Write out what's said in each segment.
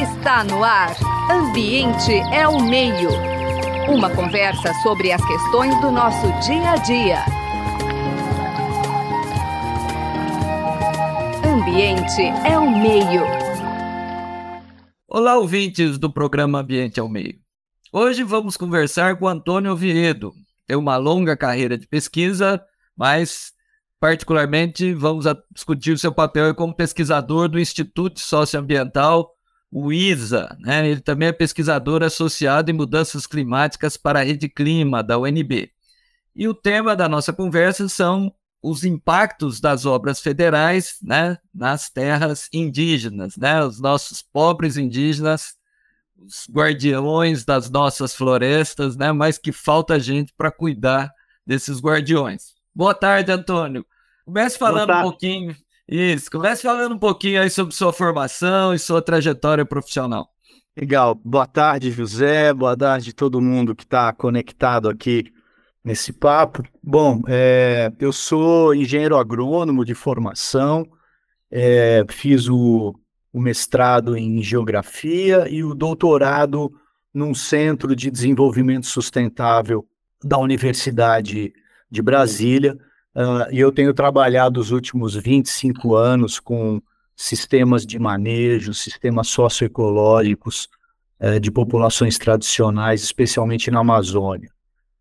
Está no ar. Ambiente é o meio. Uma conversa sobre as questões do nosso dia a dia. Ambiente é o meio. Olá, ouvintes do programa Ambiente é o Meio. Hoje vamos conversar com Antônio Oviedo. Tem uma longa carreira de pesquisa, mas particularmente vamos discutir o seu papel como pesquisador do Instituto Socioambiental, o ISA. Né? Ele também é pesquisador associado em mudanças climáticas para a Rede Clima, da UNB. E o tema da nossa conversa são os impactos das obras federais né, nas terras indígenas, né, os nossos pobres indígenas, os guardiões das nossas florestas, né, mas que falta gente para cuidar desses guardiões. Boa tarde, Antônio. Comece falando um pouquinho. Isso, comece falando um pouquinho aí sobre sua formação e sua trajetória profissional. Legal. Boa tarde, José. Boa tarde todo mundo que está conectado aqui nesse papo. Bom, é, eu sou engenheiro agrônomo de formação, é, fiz o, o mestrado em geografia e o doutorado num centro de desenvolvimento sustentável da Universidade de Brasília. Uh, e eu tenho trabalhado os últimos 25 anos com sistemas de manejo, sistemas socioecológicos uh, de populações tradicionais, especialmente na Amazônia.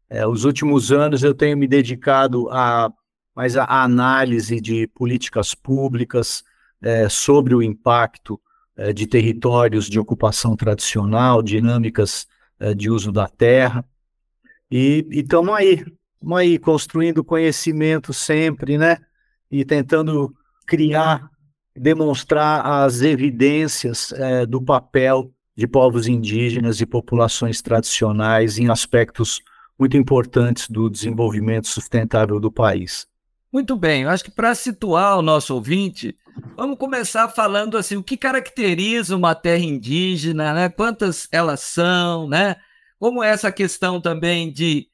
É, os últimos anos eu tenho me dedicado a mais a, análise de políticas públicas é, sobre o impacto de territórios de ocupação tradicional, dinâmicas de uso da terra. E estamos aí, estamos aí construindo conhecimento sempre, né? E tentando criar, demonstrar as evidências é, do papel de povos indígenas e populações tradicionais em aspectos muito importantes do desenvolvimento sustentável do país. Muito bem, eu acho que para situar o nosso ouvinte, vamos começar falando assim, o que caracteriza uma terra indígena, né? Quantas elas são, né? Como essa questão também de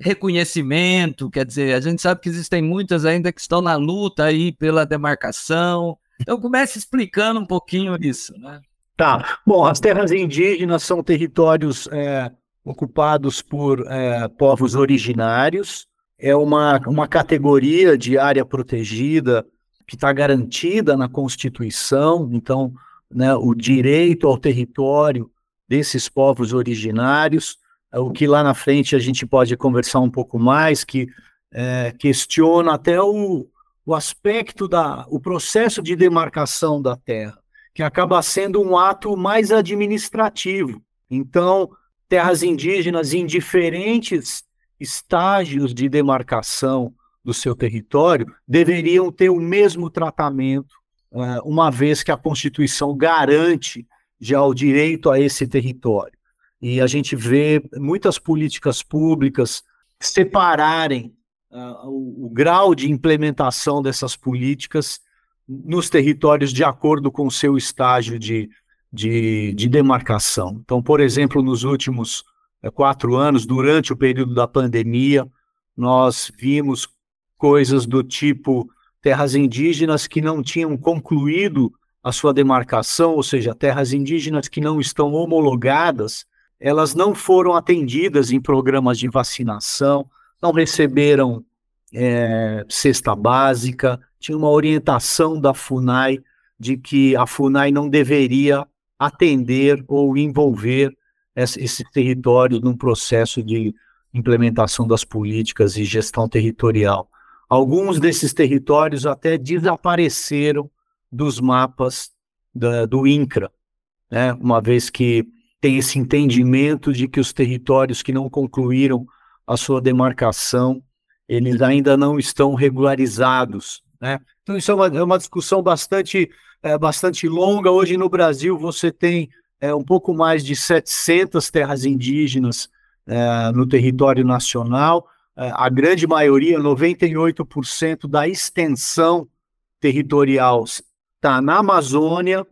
reconhecimento, quer dizer, a gente sabe que existem muitas ainda que estão na luta aí pela demarcação. Então comece explicando um pouquinho isso, né? Tá. Bom, as terras indígenas são territórios é, ocupados por é, povos originários. É uma, uma categoria de área protegida que está garantida na Constituição, então, né, o direito ao território desses povos originários, o que lá na frente a gente pode conversar um pouco mais, que é, questiona até o, o aspecto da o processo de demarcação da terra, que acaba sendo um ato mais administrativo. Então, terras indígenas em diferentes estágios de demarcação do seu território deveriam ter o mesmo tratamento, eh, uma vez que a Constituição garante já o direito a esse território. E a gente vê muitas políticas públicas separarem uh, o, o, grau de implementação dessas políticas nos territórios de acordo com o seu estágio de de, de demarcação. Então, por exemplo, nos últimos é, quatro anos, durante o período da pandemia, nós vimos coisas do tipo terras indígenas que não tinham concluído a sua demarcação, ou seja, terras indígenas que não estão homologadas, elas não foram atendidas em programas de vacinação, não receberam é, cesta básica, tinha uma orientação da FUNAI de que a FUNAI não deveria atender ou envolver esses territórios num processo de implementação das políticas e gestão territorial. Alguns desses territórios até desapareceram dos mapas da, do INCRA, né? uma vez que tem esse entendimento de que os territórios que não concluíram a sua demarcação, eles ainda não estão regularizados. Né? Então, isso é uma, é uma discussão bastante é, bastante longa. Hoje no Brasil você tem é, um pouco mais de 700 terras indígenas é, no território nacional. É, a grande maioria, 98% da extensão territorial está na Amazônia.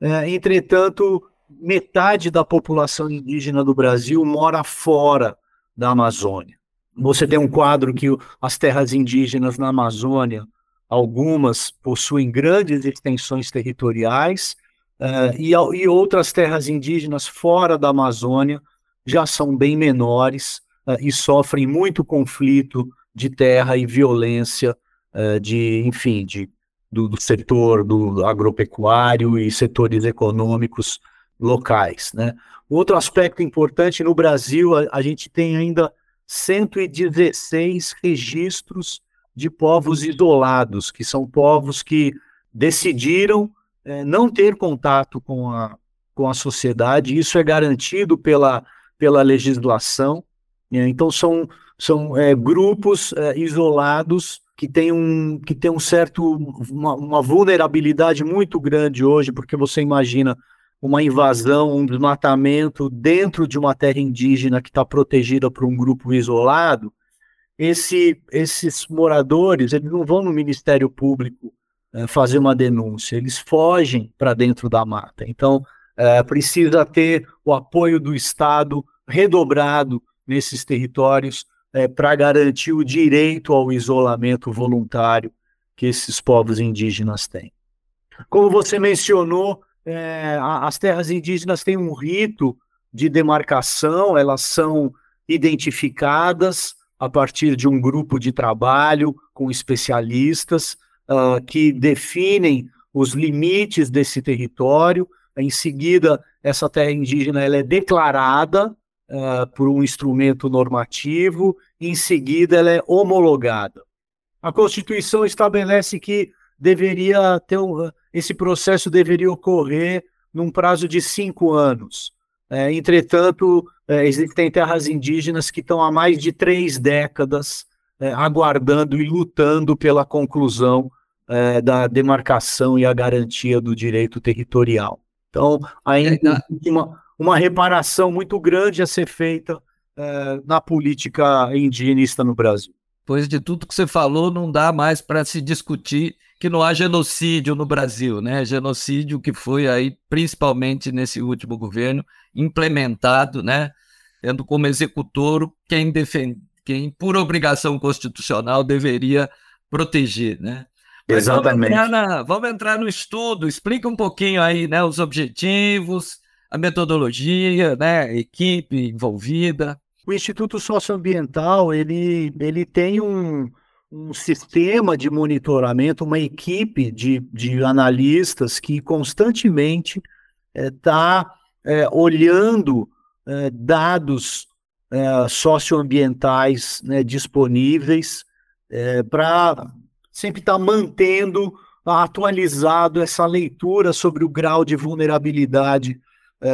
É, entretanto, metade da população indígena do Brasil mora fora da Amazônia. Você tem um quadro que as terras indígenas na Amazônia Algumas possuem grandes extensões territoriais, uh, e, e, outras terras indígenas fora da Amazônia já são bem menores uh, e sofrem muito conflito de terra e violência uh, de, enfim, de, do, do, setor do agropecuário e setores econômicos locais. Né? Outro aspecto importante no Brasil, a, a gente tem ainda 116 registros de povos isolados, que são povos que decidiram é, não ter contato com a, com a sociedade, isso é garantido pela, pela legislação. Né? Então, são, são é, grupos é, isolados que têm um, que tem um certo, uma, uma vulnerabilidade muito grande hoje, porque você imagina uma invasão, um desmatamento dentro de uma terra indígena que está protegida por um grupo isolado, esse, esses moradores eles não vão no Ministério Público é, fazer uma denúncia, eles fogem para dentro da mata. Então, é, precisa ter o apoio do Estado redobrado nesses territórios é, para garantir o direito ao isolamento voluntário que esses povos indígenas têm. Como você mencionou, é, as terras indígenas têm um rito de demarcação, elas são identificadas a partir de um grupo de trabalho com especialistas uh, que definem os limites desse território. Em seguida, essa terra indígena ela é declarada uh, por um instrumento normativo, em seguida, ela é homologada. A Constituição estabelece que deveria ter um, esse processo deveria ocorrer num prazo de cinco anos. É, entretanto, é, existem terras indígenas que estão há mais de três décadas é, aguardando e lutando pela conclusão é, da demarcação e a garantia do direito territorial. Então, ainda uma, uma reparação muito grande a ser feita é, na política indigenista no Brasil. Pois de tudo que você falou, não dá mais para se discutir que não há genocídio no Brasil, né? Genocídio que foi aí, principalmente nesse último governo, implementado, né? Tendo como executor quem defende, quem por obrigação constitucional deveria proteger, né? Mas Exatamente. Vamos entrar, na, vamos entrar, no estudo, explica um pouquinho aí, né? Os objetivos, a metodologia, né? A equipe envolvida. O Instituto Socioambiental, ele, ele tem um, um sistema de monitoramento, uma equipe de, de analistas que constantemente está eh, é, é, olhando é, dados socioambientais né, disponíveis para sempre estar tá mantendo atualizado essa leitura sobre o grau de vulnerabilidade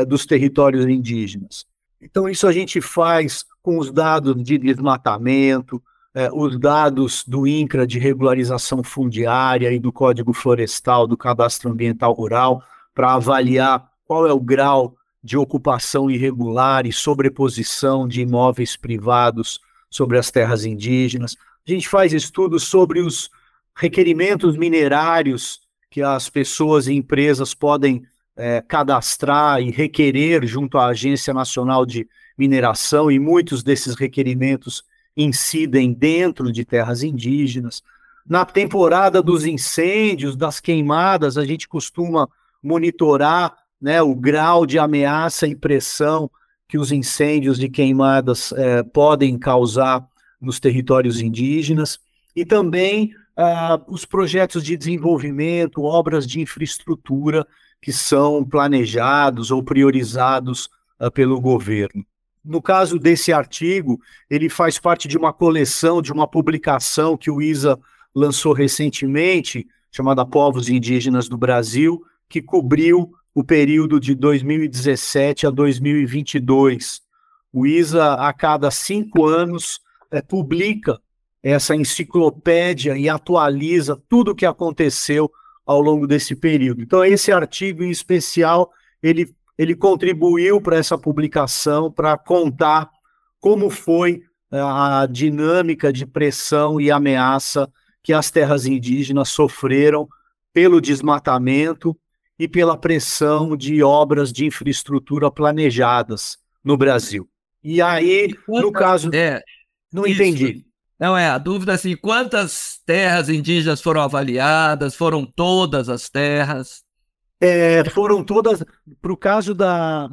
dos territórios indígenas. Então, isso a gente faz com os dados de desmatamento, é, os dados do INCRA de regularização fundiária e do Código Florestal, do Cadastro Ambiental Rural, para avaliar qual é o grau de ocupação irregular e sobreposição de imóveis privados sobre as terras indígenas. A gente faz estudos sobre os requerimentos minerários que as pessoas e empresas podem é, cadastrar e requerer junto à Agência Nacional de Mineração, e muitos desses requerimentos incidem dentro de terras indígenas. Na temporada dos incêndios, das queimadas, a gente costuma monitorar né, o grau de ameaça e pressão que os incêndios de queimadas eh, podem causar nos territórios indígenas e também ah, os projetos de desenvolvimento, obras de infraestrutura que são planejados ou priorizados ah, pelo governo. No caso desse artigo, ele faz parte de uma coleção, de uma publicação que o ISA lançou recentemente, chamada Povos Indígenas do Brasil, que cobriu o período de 2017 a 2022. O ISA, a cada cinco anos, é, publica essa enciclopédia e atualiza tudo o que aconteceu ao longo desse período. Então, esse artigo em especial, ele ele contribuiu para essa publicação para contar como foi eh, a dinâmica de pressão e ameaça que as terras indígenas sofreram pelo desmatamento e pela pressão de obras de infraestrutura planejadas no Brasil. E aí, no caso. É, não isso. entendi. Não é, a dúvida é assim, quantas terras indígenas foram avaliadas? Foram todas as terras? É, foram todas, para o caso da,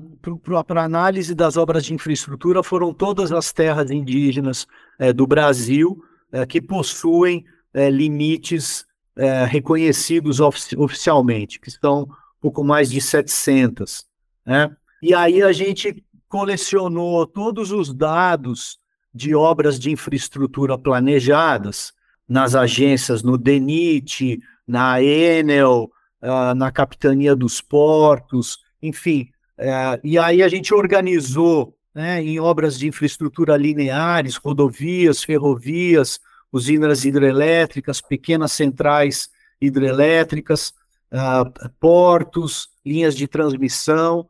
para análise das obras de infraestrutura, foram todas as terras indígenas é, do Brasil é, que possuem é, limites é, reconhecidos ofici oficialmente, que estão pouco mais de 700. Né? E aí a gente colecionou todos os dados de obras de infraestrutura planejadas nas agências, no DENIT, na Enel, uh, na Capitania dos Portos, enfim. Uh, e aí a gente organizou né, em obras de infraestrutura lineares, rodovias, ferrovias, usinas hidrelétricas, pequenas centrais hidrelétricas, uh, portos, linhas de transmissão,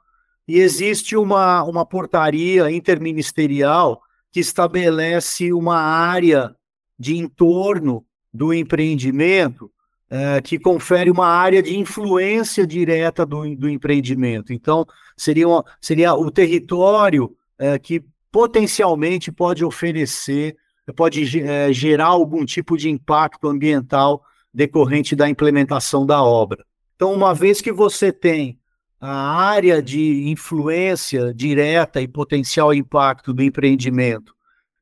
e existe uma, uma portaria interministerial que estabelece uma área de entorno do empreendimento é, que confere uma área de influência direta do, do empreendimento. Então, seria, uma, seria o território é, que potencialmente pode oferecer, pode é, gerar algum tipo de impacto ambiental decorrente da implementação da obra. Então, uma vez que você tem a área de influência direta e potencial impacto do empreendimento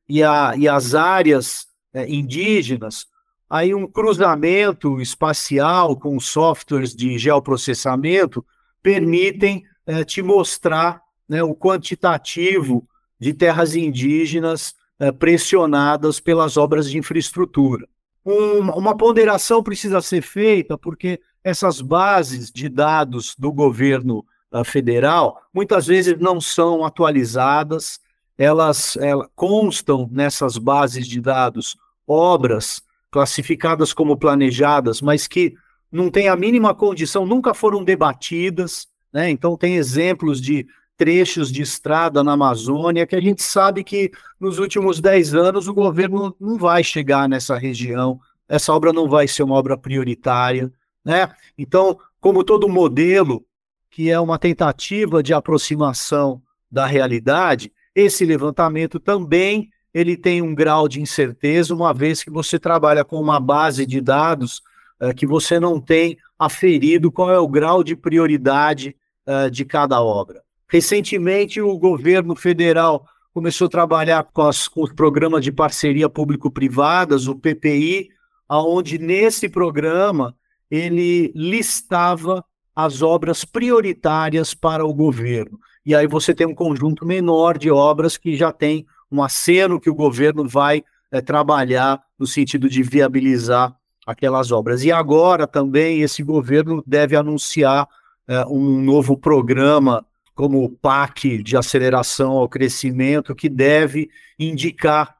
e, a, e as áreas é, indígenas, aí um cruzamento espacial com softwares de geoprocessamento permitem é, te mostrar né, o quantitativo de terras indígenas é, pressionadas pelas obras de infraestrutura. Um, uma ponderação precisa ser feita, porque essas bases de dados do governo uh, federal muitas vezes não são atualizadas, elas, elas constam nessas bases de dados obras classificadas como planejadas, mas que não têm a mínima condição, nunca foram debatidas, né? Então tem exemplos de trechos de estrada na Amazônia que a gente sabe que nos últimos 10 anos o governo não vai chegar nessa região, essa obra não vai ser uma obra prioritária, né? Então, como todo modelo que é uma tentativa de aproximação da realidade, esse levantamento também ele tem um grau de incerteza, uma vez que você trabalha com uma base de dados uh, que você não tem aferido qual é o grau de prioridade uh, de cada obra. Recentemente, o governo federal começou a trabalhar com, as, com os programas de parceria público-privadas, o PPI, aonde nesse programa ele listava as obras prioritárias para o governo. E aí você tem um conjunto menor de obras que já tem um aceno que o governo vai é, trabalhar no sentido de viabilizar aquelas obras. E agora também esse governo deve anunciar é, um novo programa como o PAC de aceleração ao crescimento, que deve indicar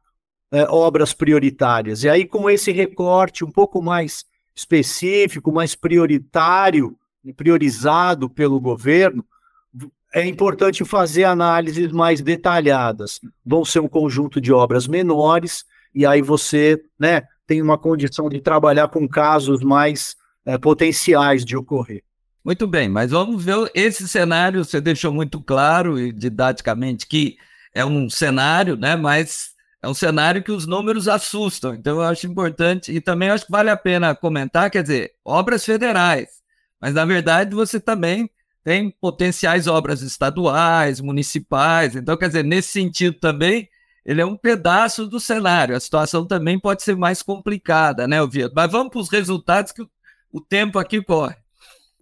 é, obras prioritárias. E aí, com esse recorte um pouco mais específico, mais prioritário, priorizado pelo governo, é importante fazer análises mais detalhadas. Vão ser um conjunto de obras menores, e aí você né, tem uma condição de trabalhar com casos mais é, potenciais de ocorrer. Muito bem, mas vamos ver esse cenário. Você deixou muito claro e didaticamente que é um cenário, né? Mas é um cenário que os números assustam. Então eu acho importante e também acho que vale a pena comentar, quer dizer, obras federais. Mas na verdade você também tem potenciais obras estaduais, municipais. Então, quer dizer, nesse sentido também, ele é um pedaço do cenário. A situação também pode ser mais complicada, né, Oviedo? Mas vamos para os resultados que o tempo aqui corre.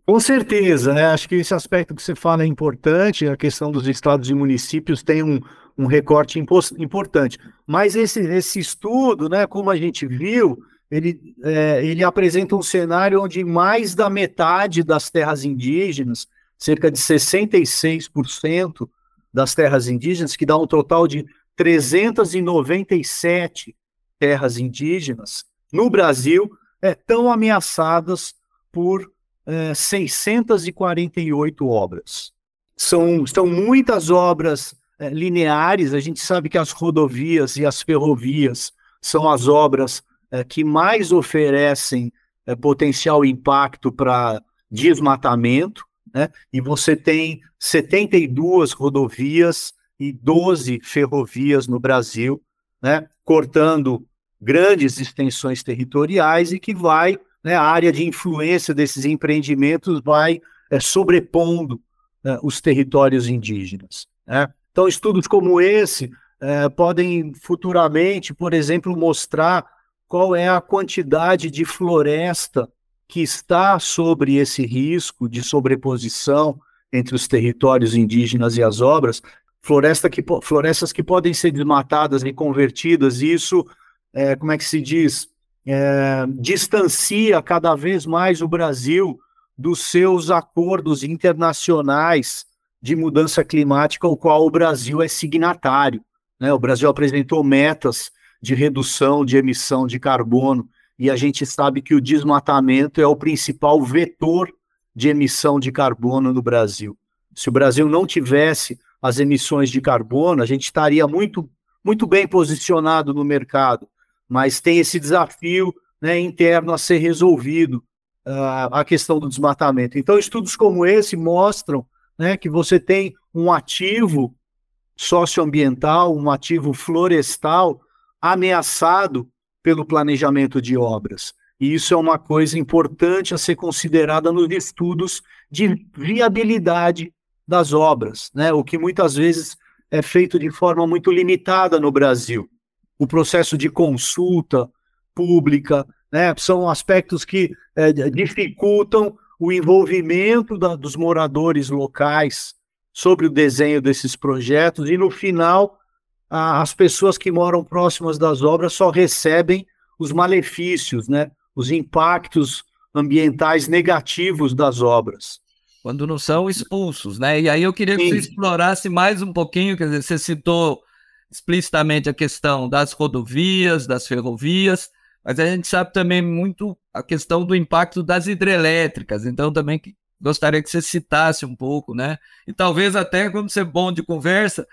Com certeza, né? Acho que esse aspecto que você fala é importante, a questão dos estados e municípios tem um, um recorte importante. Mas esse, esse estudo, né, como a gente viu, ele, é, ele apresenta um cenário onde mais da metade das terras indígenas cerca de 66% das terras indígenas, que dá um total de 397 terras indígenas. No Brasil, estão é, ameaçadas por é, 648 obras. São, são muitas obras é, lineares, a gente sabe que as rodovias e as ferrovias são as obras é, que mais oferecem é, potencial impacto para desmatamento, né? E você tem 72 rodovias e 12 ferrovias no Brasil, né? Cortando grandes extensões territoriais e que vai, né, a área de influência desses empreendimentos vai é, sobrepondo é, os territórios indígenas. Né? Então, estudos como esse é, podem futuramente, por exemplo, mostrar qual é a quantidade de floresta que está sobre esse risco de sobreposição entre os territórios indígenas e as obras, floresta que, florestas que podem ser desmatadas e convertidas, e isso, é, como é que se diz, é, distancia cada vez mais o Brasil dos seus acordos internacionais de mudança climática, ao qual o Brasil é signatário. Né? O Brasil apresentou metas de redução de emissão de carbono, e a gente sabe que o desmatamento é o principal vetor de emissão de carbono no Brasil. Se o Brasil não tivesse as emissões de carbono, a gente estaria muito, muito bem posicionado no mercado, mas tem esse desafio né, interno a ser resolvido, uh, a questão do desmatamento. Então, estudos como esse mostram né, que você tem um ativo socioambiental, um ativo florestal ameaçado pelo planejamento de obras. E isso é uma coisa importante a ser considerada nos estudos de viabilidade das obras, né? o que muitas vezes é feito de forma muito limitada no Brasil. O processo de consulta pública né? são aspectos que é, dificultam o envolvimento da, dos moradores locais sobre o desenho desses projetos e no final a, as pessoas que moram próximas das obras só recebem os malefícios, né? Os impactos ambientais negativos das obras. Quando não são expulsos, né? E aí eu queria que Sim. você explorasse mais um pouquinho, quer dizer, você citou explicitamente a questão das rodovias, das ferrovias, mas a gente sabe também muito a questão do impacto das hidrelétricas, então também gostaria que você citasse um pouco, né? E talvez até, quando você é bom de conversa,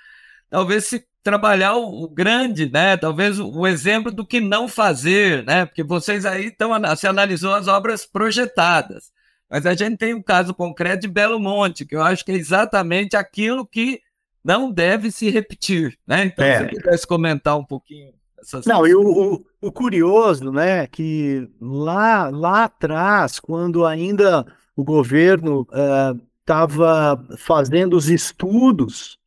talvez se trabalhar o, o, grande, né? Talvez o, o, exemplo do que não fazer, né? Porque vocês aí estão, se analisou as obras projetadas, mas a gente tem um caso concreto de Belo Monte, que eu acho que é exatamente aquilo que não deve se repetir, né? Então, é. se pudesse comentar um pouquinho. Não, e o, o, curioso, né, que lá, lá atrás, quando ainda o governo estava eh, fazendo os estudos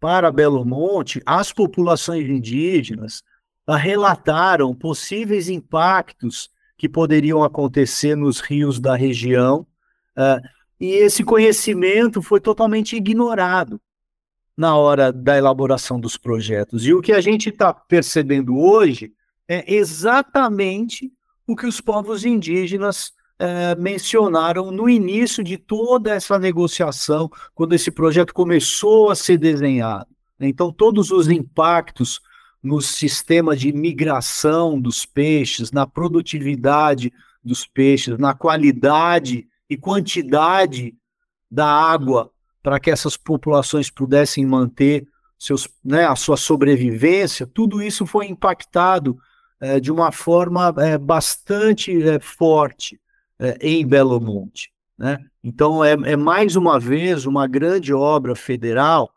para Belo Monte, as populações indígenas relataram possíveis impactos que poderiam acontecer nos rios da região, uh, e esse conhecimento foi totalmente ignorado na hora da elaboração dos projetos. E o que a gente está percebendo hoje é exatamente o que os povos indígenas é, mencionaram no início de toda essa negociação, quando esse projeto começou a ser desenhado. Então, todos os impactos no sistema de migração dos peixes, na produtividade dos peixes, na qualidade e quantidade da água para que essas populações pudessem manter seus, né, a sua sobrevivência, tudo isso foi impactado é, de uma forma é, bastante é, forte é, em Belo Monte. Né? Então, é, é, mais uma vez uma grande obra federal,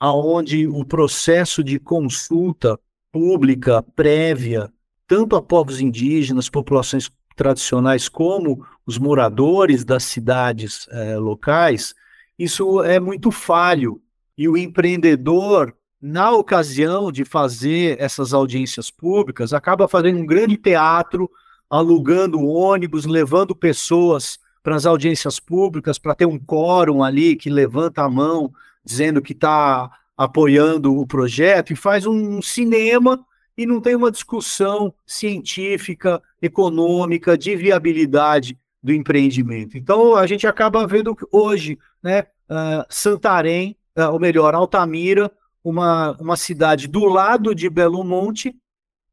aonde o processo de consulta pública prévia, tanto a povos indígenas, populações tradicionais, como os moradores das cidades é, locais, isso é muito falho. E o empreendedor, na ocasião de fazer essas audiências públicas, acaba fazendo um grande teatro alugando ônibus, levando pessoas para as audiências públicas, para ter um quórum ali que levanta a mão, dizendo que está apoiando o projeto, e faz um cinema e não tem uma discussão científica, econômica, de viabilidade do empreendimento. Então, a gente acaba vendo hoje, né, uh, Santarém, uh, ou melhor, Altamira, uma, uma cidade do lado de Belo Monte,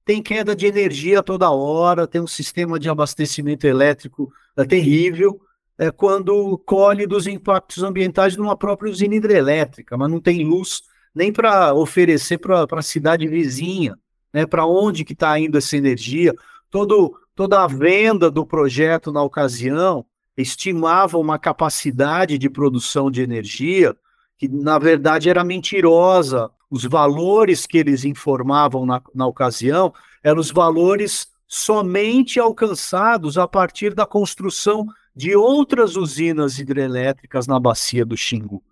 tem queda de energia toda hora, tem um sistema de abastecimento elétrico é, terrível, é, quando colhe dos impactos ambientais numa própria usina hidrelétrica, mas não tem luz nem para oferecer para a cidade vizinha, né, para onde que está indo essa energia. Todo, toda a venda do projeto na ocasião estimava uma capacidade de produção de energia que, na verdade, era mentirosa, os valores que eles informavam na, na ocasião eram os valores somente alcançados a partir da construção de outras usinas hidrelétricas na bacia do Xingu.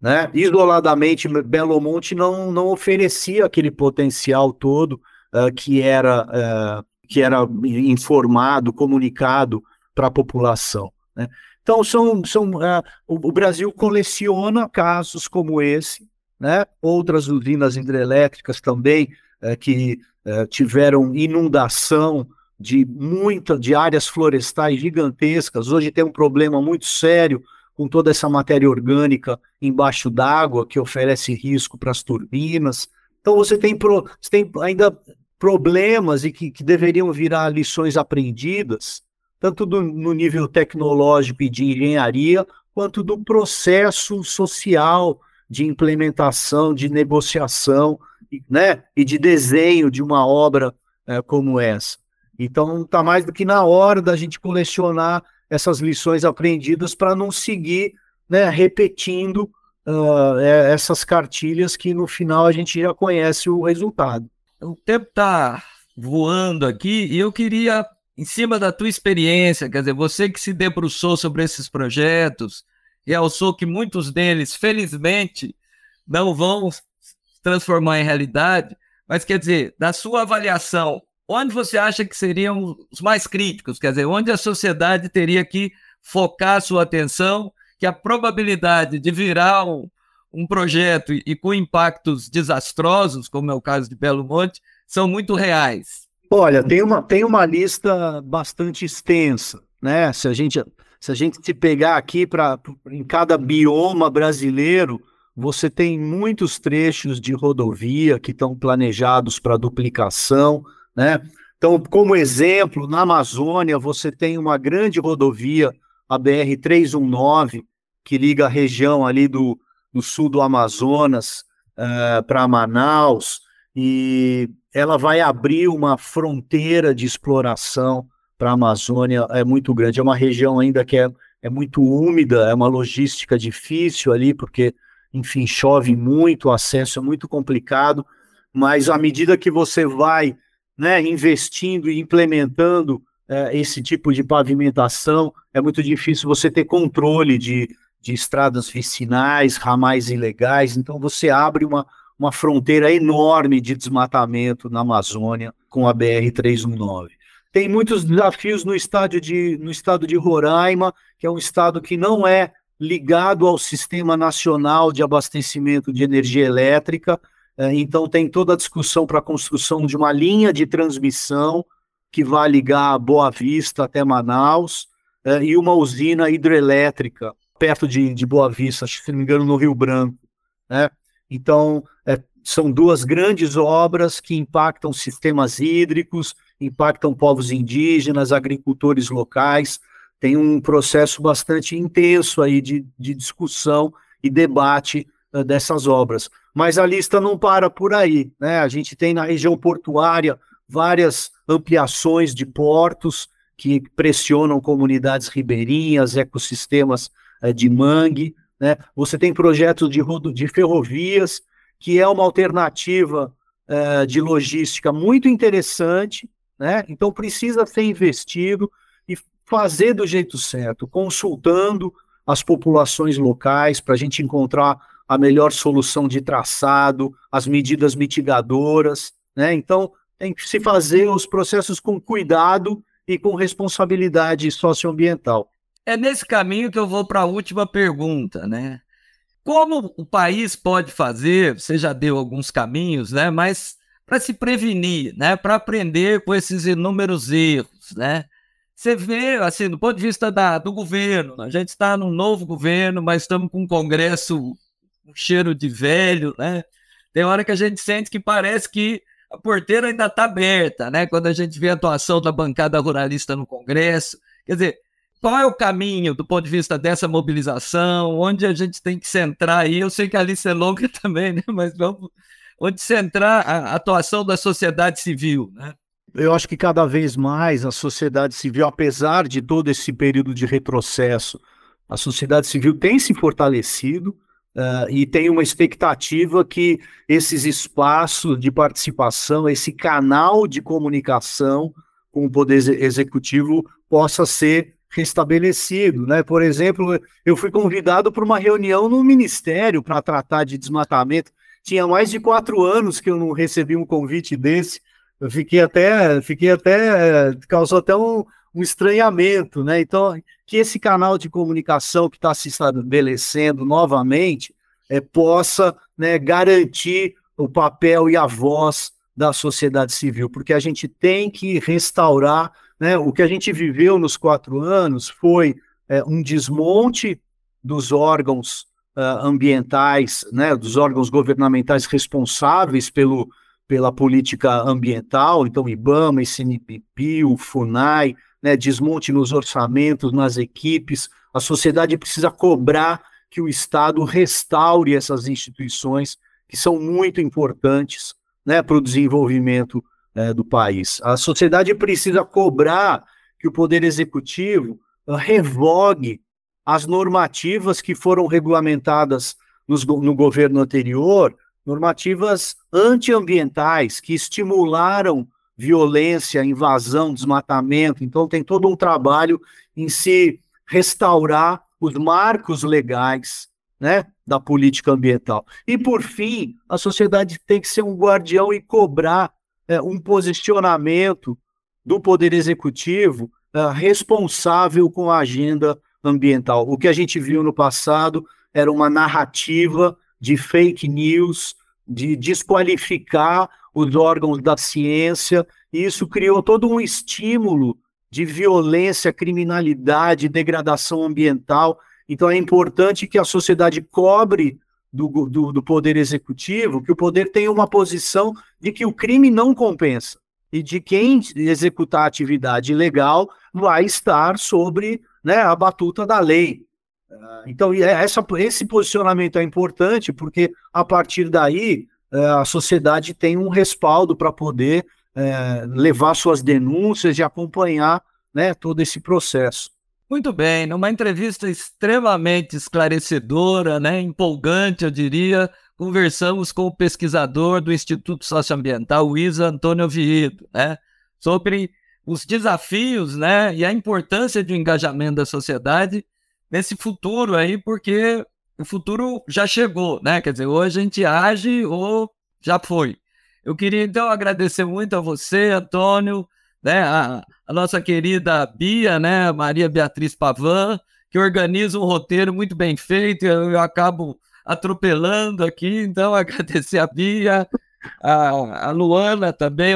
Né? Isoladamente, Belo Monte não, não oferecia aquele potencial todo uh, que, era, uh, que era informado, comunicado para a população. Né? Então, são, são, uh, o, o, Brasil coleciona casos como esse, né? outras usinas hidrelétricas também que tiveram inundação de muita de áreas florestais gigantescas. Hoje tem um problema muito sério com toda essa matéria orgânica embaixo d'água que oferece risco para as turbinas. Então você tem, pro, você tem ainda problemas e que, que deveriam virar lições aprendidas, tanto do, no nível tecnológico e de engenharia, quanto do processo social de implementação, de negociação, né, e de desenho de uma obra é, como essa. Então está mais do que na hora da gente colecionar essas lições aprendidas para não seguir né, repetindo uh, essas cartilhas que no final a gente já conhece o resultado. O tempo está voando aqui e eu queria, em cima da tua experiência, quer dizer, você que se debruçou sobre esses projetos, e realçou que muitos deles, felizmente, não vão se transformar em realidade, mas quer dizer, da sua avaliação, onde você acha que seriam os mais críticos? Quer dizer, onde a sociedade teria que focar sua atenção, que a probabilidade de virar um, um projeto e, e com impactos desastrosos, como é o caso de Belo Monte, são muito reais? Olha, tem uma, tem uma lista bastante extensa, né? Se a gente se a gente se pegar aqui para em cada bioma brasileiro, você tem muitos trechos de rodovia que estão planejados para duplicação, né? Então, como exemplo, na Amazônia, você tem uma grande rodovia, a BR-319, que liga a região ali do, do sul do Amazonas uh, para Manaus, e ela vai abrir uma fronteira de exploração para a Amazônia, é muito grande. É uma região ainda que é, é muito úmida, é uma logística difícil ali, porque, enfim, chove muito, o acesso é muito complicado, mas à medida que você vai né, investindo e implementando é, esse tipo de pavimentação, é muito difícil você ter controle de, de estradas vicinais, ramais ilegais, então você abre uma, uma fronteira enorme de desmatamento na Amazônia com a BR-319. Tem muitos desafios no, estado de, no estado de Roraima, que é um estado que não é ligado ao Sistema Nacional de Abastecimento de Energia Elétrica, é, então, tem toda a discussão para a construção de uma linha de transmissão que vai ligar Boa Vista até Manaus é, e uma usina hidrelétrica perto de, de Boa Vista, se não me engano, no Rio Branco. Né? Então, é, são duas grandes obras que impactam sistemas hídricos, impactam povos indígenas, agricultores locais. Tem um processo bastante intenso aí de, de discussão e debate uh, dessas obras. Mas a lista não para por aí, né? A gente tem na região portuária várias ampliações de portos que pressionam comunidades ribeirinhas, ecossistemas eh, de mangue, né? Você tem projetos de, de ferrovias, que é uma alternativa eh, de logística muito interessante, né? Então precisa ser investido e fazer do jeito certo, consultando as populações locais para a gente encontrar a melhor solução de traçado, as medidas mitigadoras, né? Então, tem que se fazer os processos com cuidado e com responsabilidade socioambiental. É nesse caminho que eu vou para a última pergunta, né? Como o país pode fazer, você já deu alguns caminhos, né? Mas para se prevenir, né? Para aprender com esses inúmeros erros, né? Você vê, assim, do ponto de vista da, do governo, a gente está num novo governo, mas estamos com um Congresso um cheiro de velho, né? Tem hora que a gente sente que parece que a porteira ainda está aberta, né? Quando a gente vê a atuação da bancada ruralista no Congresso. Quer dizer, qual é o caminho do ponto de vista dessa mobilização? Onde a gente tem que centrar aí? Eu sei que a lista é longa também, né? Mas vamos. Onde centrar a atuação da sociedade civil, né? Eu acho que cada vez mais a sociedade civil, apesar de todo esse período de retrocesso, a sociedade civil tem se fortalecido, Uh, e tem uma expectativa que esses espaços de participação, esse canal de comunicação com o Poder Executivo possa ser restabelecido, né? Por exemplo, eu fui convidado para uma reunião no Ministério para tratar de desmatamento. Tinha mais de quatro anos que eu não recebi um convite desse. Eu fiquei até, fiquei até, causou até um, um estranhamento, né? Então, que esse canal de comunicação que está se estabelecendo novamente é, possa né, garantir o papel e a voz da sociedade civil, porque a gente tem que restaurar né, o que a gente viveu nos quatro anos foi é, um desmonte dos órgãos uh, ambientais, né, dos órgãos governamentais responsáveis pelo, pela política ambiental, então IBAMA, ICNPP, o FUNAI, né, desmonte nos orçamentos, nas equipes. A sociedade precisa cobrar que o Estado restaure essas instituições que são muito importantes né, para o desenvolvimento é, do país. A sociedade precisa cobrar que o Poder Executivo uh, revogue as normativas que foram regulamentadas nos, no governo anterior, normativas antiambientais que estimularam violência, invasão, desmatamento. Então, tem todo um trabalho em se restaurar os marcos legais né, da política ambiental. E, por fim, a sociedade tem que ser um guardião e cobrar é, um posicionamento do Poder Executivo é, responsável com a agenda ambiental. O que a gente viu no passado era uma narrativa de fake news, de desqualificar os órgãos da ciência, e isso criou todo um estímulo de violência, criminalidade, degradação ambiental. Então é importante que a sociedade cobre do, do, do, poder executivo, que o poder tenha uma posição de que o crime não compensa e de quem executar atividade ilegal vai estar sobre né, a batuta da lei. Ah, então, é essa, esse posicionamento é importante porque, a partir daí, é, a sociedade tem um respaldo para poder é, levar suas denúncias e acompanhar né, todo esse processo. Muito bem, numa entrevista extremamente esclarecedora, né, empolgante, eu diria, conversamos com o pesquisador do Instituto Socioambiental, Isa Antônio Oviedo, né, sobre os desafios, né, e a importância do engajamento da sociedade nesse futuro aí, porque o futuro já chegou, né? Quer dizer, hoje a gente age ou já foi. Eu queria então agradecer muito a você, Antônio, né, a, a, nossa querida Bia, né, Maria Beatriz Pavan, que organiza um roteiro muito bem feito, eu, eu acabo atropelando aqui, então agradecer a Bia, a, a Luana também,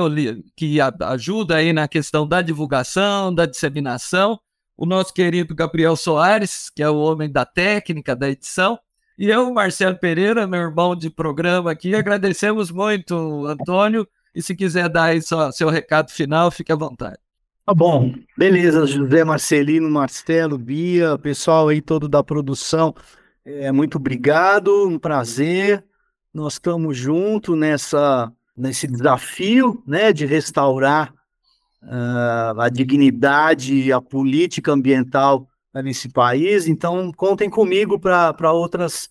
que ajuda aí na questão da divulgação, da disseminação, o nosso querido Gabriel Soares, que é o homem da técnica, da edição, e eu, Marcelo Pereira, meu irmão de programa aqui, agradecemos muito, Antônio, e se quiser dar aí só, seu recado final, fique à vontade. Tá bom, beleza, José Marcelino, Marcelo, Bia, pessoal aí todo da produção, é, muito obrigado, um prazer. Nós estamos juntos nessa, nesse desafio né, de restaurar uh, a dignidade e a política ambiental nesse país. Então, contem comigo para outras